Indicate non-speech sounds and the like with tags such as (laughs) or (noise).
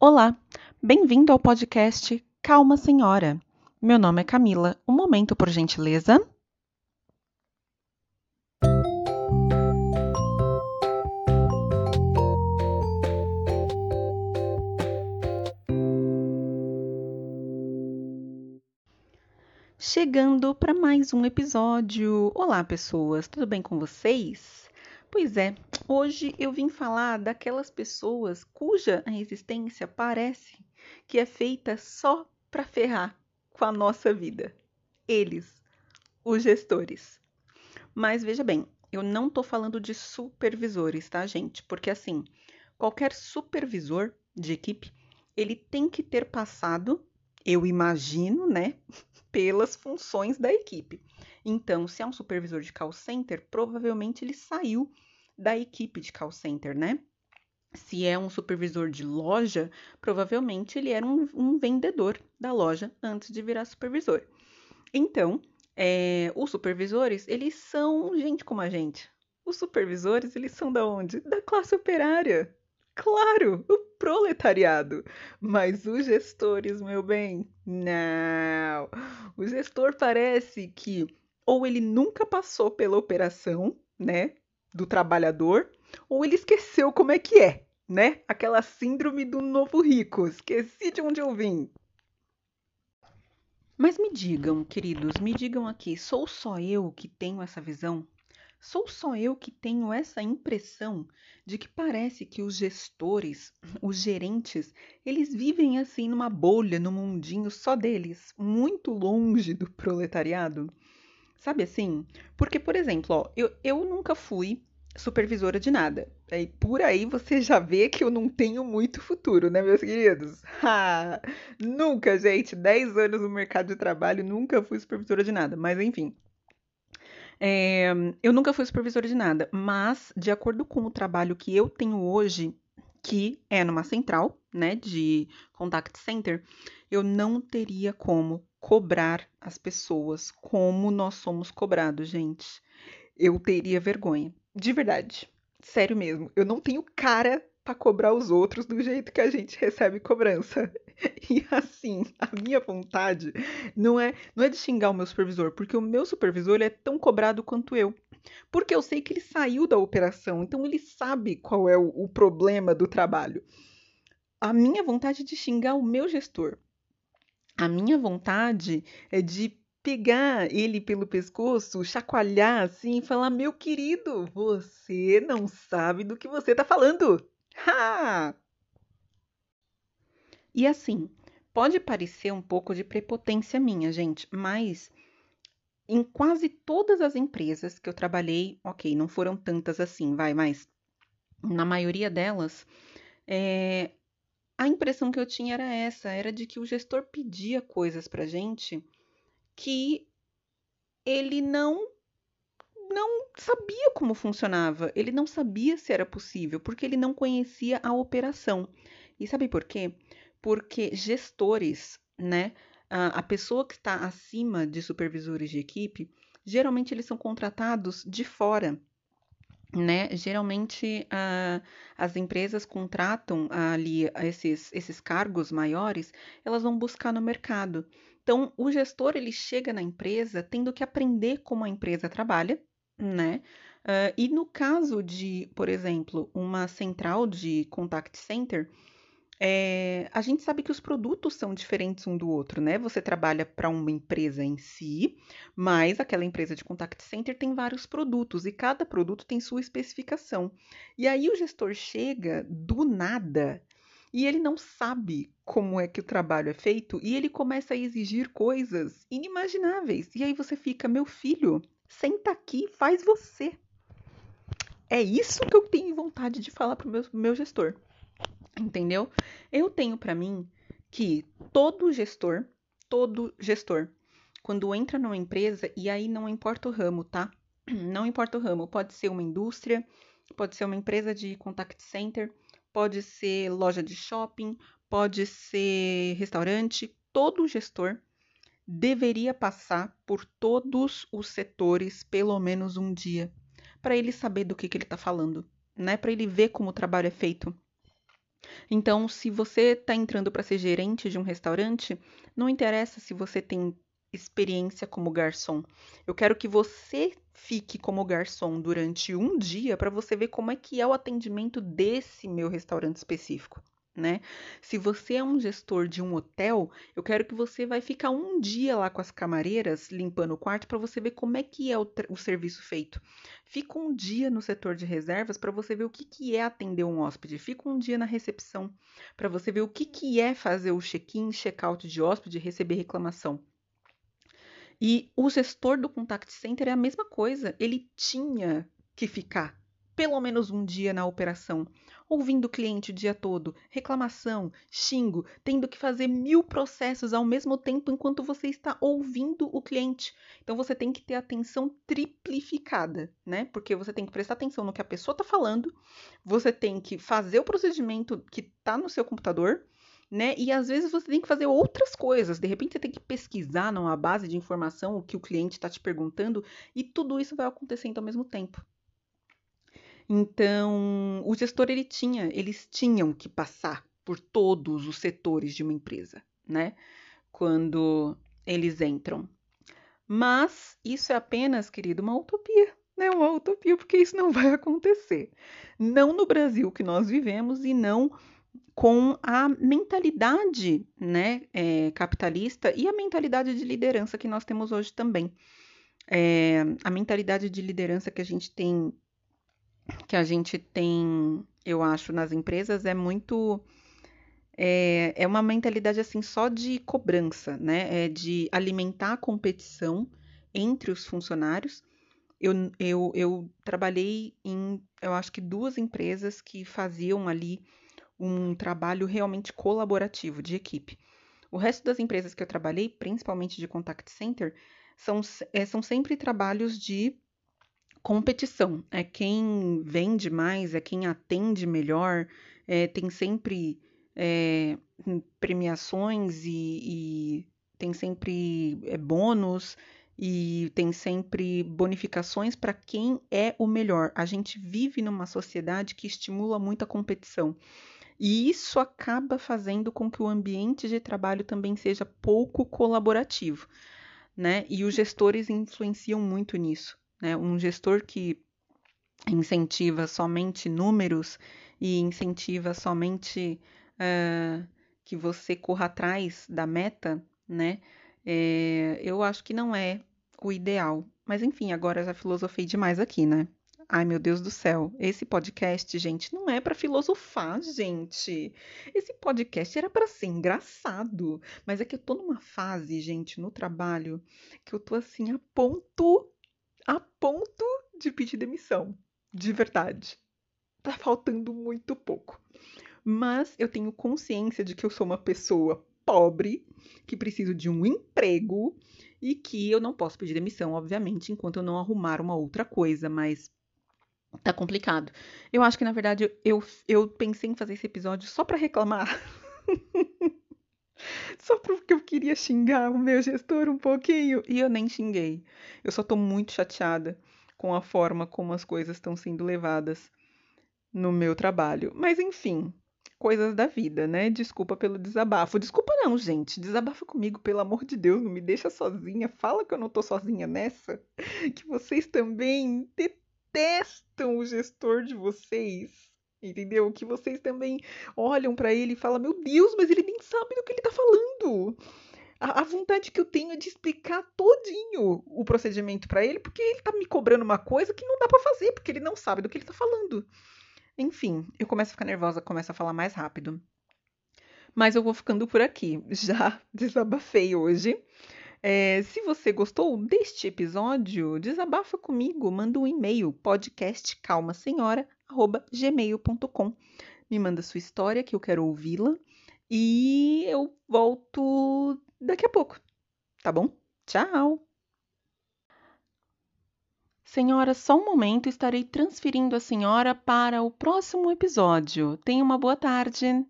Olá, bem-vindo ao podcast Calma Senhora. Meu nome é Camila. Um momento, por gentileza. Chegando para mais um episódio. Olá, pessoas, tudo bem com vocês? Pois é, hoje eu vim falar daquelas pessoas cuja existência parece que é feita só para ferrar com a nossa vida. Eles, os gestores. Mas veja bem, eu não tô falando de supervisores, tá, gente? Porque assim, qualquer supervisor de equipe, ele tem que ter passado, eu imagino, né, (laughs) pelas funções da equipe. Então, se é um supervisor de call center, provavelmente ele saiu da equipe de call center, né? Se é um supervisor de loja, provavelmente ele era um, um vendedor da loja antes de virar supervisor. Então, é, os supervisores, eles são gente como a gente. Os supervisores, eles são da onde? Da classe operária. Claro, o proletariado. Mas os gestores, meu bem, não. O gestor parece que ou ele nunca passou pela operação, né, do trabalhador, ou ele esqueceu como é que é, né? Aquela síndrome do novo rico, esqueci de onde eu vim. Mas me digam, queridos, me digam aqui, sou só eu que tenho essa visão? Sou só eu que tenho essa impressão de que parece que os gestores, os gerentes, eles vivem assim numa bolha, num mundinho só deles, muito longe do proletariado? Sabe assim? Porque, por exemplo, ó, eu, eu nunca fui supervisora de nada. E por aí você já vê que eu não tenho muito futuro, né, meus queridos? (laughs) Ha! Nunca, gente, 10 anos no mercado de trabalho, nunca fui supervisora de nada. Mas enfim. É, eu nunca fui supervisora de nada, mas de acordo com o trabalho que eu tenho hoje, que é numa central, né, de contact center, eu não teria como cobrar as pessoas como nós somos cobrados, gente. Eu teria vergonha, de verdade. Sério mesmo, eu não tenho cara para cobrar os outros do jeito que a gente recebe cobrança. (laughs) E assim, a minha vontade não é, não é de xingar o meu supervisor, porque o meu supervisor é tão cobrado quanto eu. Porque eu sei que ele saiu da operação, então ele sabe qual é o, o problema do trabalho. A minha vontade é de xingar o meu gestor. A minha vontade é de pegar ele pelo pescoço, chacoalhar assim e falar: Meu querido, você não sabe do que você está falando. Ha! E assim, pode parecer um pouco de prepotência minha, gente, mas em quase todas as empresas que eu trabalhei, ok, não foram tantas assim, vai, mas na maioria delas, é, a impressão que eu tinha era essa, era de que o gestor pedia coisas pra gente que ele não não sabia como funcionava, ele não sabia se era possível, porque ele não conhecia a operação. E sabe por quê? porque gestores, né, a, a pessoa que está acima de supervisores de equipe, geralmente eles são contratados de fora. Né? Geralmente uh, as empresas contratam ali esses, esses cargos maiores, elas vão buscar no mercado. Então, o gestor ele chega na empresa tendo que aprender como a empresa trabalha, né? Uh, e no caso de, por exemplo, uma central de contact center, é, a gente sabe que os produtos são diferentes um do outro, né? Você trabalha para uma empresa em si, mas aquela empresa de contact center tem vários produtos e cada produto tem sua especificação. E aí o gestor chega do nada e ele não sabe como é que o trabalho é feito e ele começa a exigir coisas inimagináveis. E aí você fica, meu filho, senta aqui, faz você. É isso que eu tenho vontade de falar para o meu, meu gestor. Entendeu? Eu tenho para mim que todo gestor, todo gestor, quando entra numa empresa, e aí não importa o ramo, tá? (clears throat) Não importa o ramo, pode ser uma indústria, pode ser uma empresa de contact center, pode ser loja de shopping, pode ser restaurante, todo gestor deveria passar por todos os setores pelo menos um dia, para ele saber do que, que ele está falando, né? Para ele ver como o trabalho é feito. Então, se você está entrando para ser gerente de um restaurante, não interessa se você tem experiência como garçom. Eu quero que você fique como garçom durante um dia para você ver como é que é o atendimento desse meu restaurante específico. Né? Se você é um gestor de um hotel, eu quero que você vai ficar um dia lá com as camareiras limpando o quarto para você ver como é que é o, o, serviço feito. Fica um dia no setor de reservas para você ver o que, que é atender um hóspede. Fica um dia na recepção para você ver o que, que é fazer o check-in, check-out de hóspede, receber reclamação. E o gestor do contact center é a mesma coisa. Ele tinha que ficar pelo menos um dia na operação, ouvindo o cliente o dia todo, reclamação, xingo, tendo que fazer mil processos ao mesmo tempo enquanto você está ouvindo o cliente. Então você tem que ter atenção triplificada, né? Porque você tem que prestar atenção no que a pessoa está falando, você tem que fazer o procedimento que está no seu computador né? E às vezes você tem que fazer outras coisas. De repente você tem que pesquisar numa base de informação o que o cliente está te perguntando e tudo isso vai acontecendo ao mesmo tempo. Então, o gestor ele tinha, eles tinham que passar por todos os setores de uma empresa, né? Quando eles entram. Mas isso é apenas, querido, uma utopia, né? Uma utopia, porque isso não vai acontecer. Não no Brasil que nós vivemos e não com a mentalidade né, é, capitalista e a mentalidade de liderança que nós temos hoje também. É, a mentalidade de liderança que a gente tem, que a gente tem, eu acho, nas empresas é muito é, é uma mentalidade assim só de cobrança, né? É de alimentar a competição entre os funcionários. Eu, eu, eu trabalhei em, eu acho que duas empresas que faziam ali um trabalho realmente colaborativo, de equipe. O resto das empresas que eu trabalhei, principalmente de contact center, são, é, são sempre trabalhos de competição. É quem vende mais, é quem atende melhor, é, tem sempre é, premiações e, e, tem sempre é, bônus e tem sempre bonificações para quem é o melhor. A gente vive numa sociedade que estimula muito a competição. E isso acaba fazendo com que o ambiente de trabalho também seja pouco colaborativo, né? E os gestores influenciam muito nisso, né? Um gestor que incentiva somente números e incentiva somente uh, que você corra atrás da meta, né? É, eu acho que não é o ideal. Mas enfim, agora já filosofei demais aqui, né? Ai, meu Deus do céu. Esse podcast, gente, não é para filosofar, gente. Esse podcast era para ser engraçado, mas é que eu tô numa fase, gente, no trabalho, que eu tô assim a ponto a ponto de pedir demissão, de verdade. Tá faltando muito pouco. Mas eu tenho consciência de que eu sou uma pessoa pobre, que preciso de um emprego e que eu não posso pedir demissão, obviamente, enquanto eu não arrumar uma outra coisa, mas Tá complicado. Eu acho que, na verdade, eu, eu pensei em fazer esse episódio só para reclamar. (laughs) só porque eu queria xingar o meu gestor um pouquinho. E eu nem xinguei. Eu só tô muito chateada com a forma como as coisas estão sendo levadas no meu trabalho. Mas, enfim, coisas da vida, né? Desculpa pelo desabafo. Desculpa não, gente. Desabafa comigo, pelo amor de Deus. Não me deixa sozinha. Fala que eu não tô sozinha nessa. Que vocês também detestam o gestor de vocês. Entendeu? Que vocês também olham para ele e falam: Meu Deus, mas ele nem sabe do que ele tá falando. A, a vontade que eu tenho é de explicar todinho o procedimento para ele, porque ele tá me cobrando uma coisa que não dá para fazer, porque ele não sabe do que ele tá falando. Enfim, eu começo a ficar nervosa, começo a falar mais rápido. Mas eu vou ficando por aqui. (laughs) Já desabafei hoje. É, se você gostou deste episódio, desabafa comigo, manda um e-mail podcastcalmasenhora@gmail.com. Me manda sua história que eu quero ouvi-la e eu volto daqui a pouco. Tá bom? Tchau. Senhora, só um momento, estarei transferindo a senhora para o próximo episódio. Tenha uma boa tarde.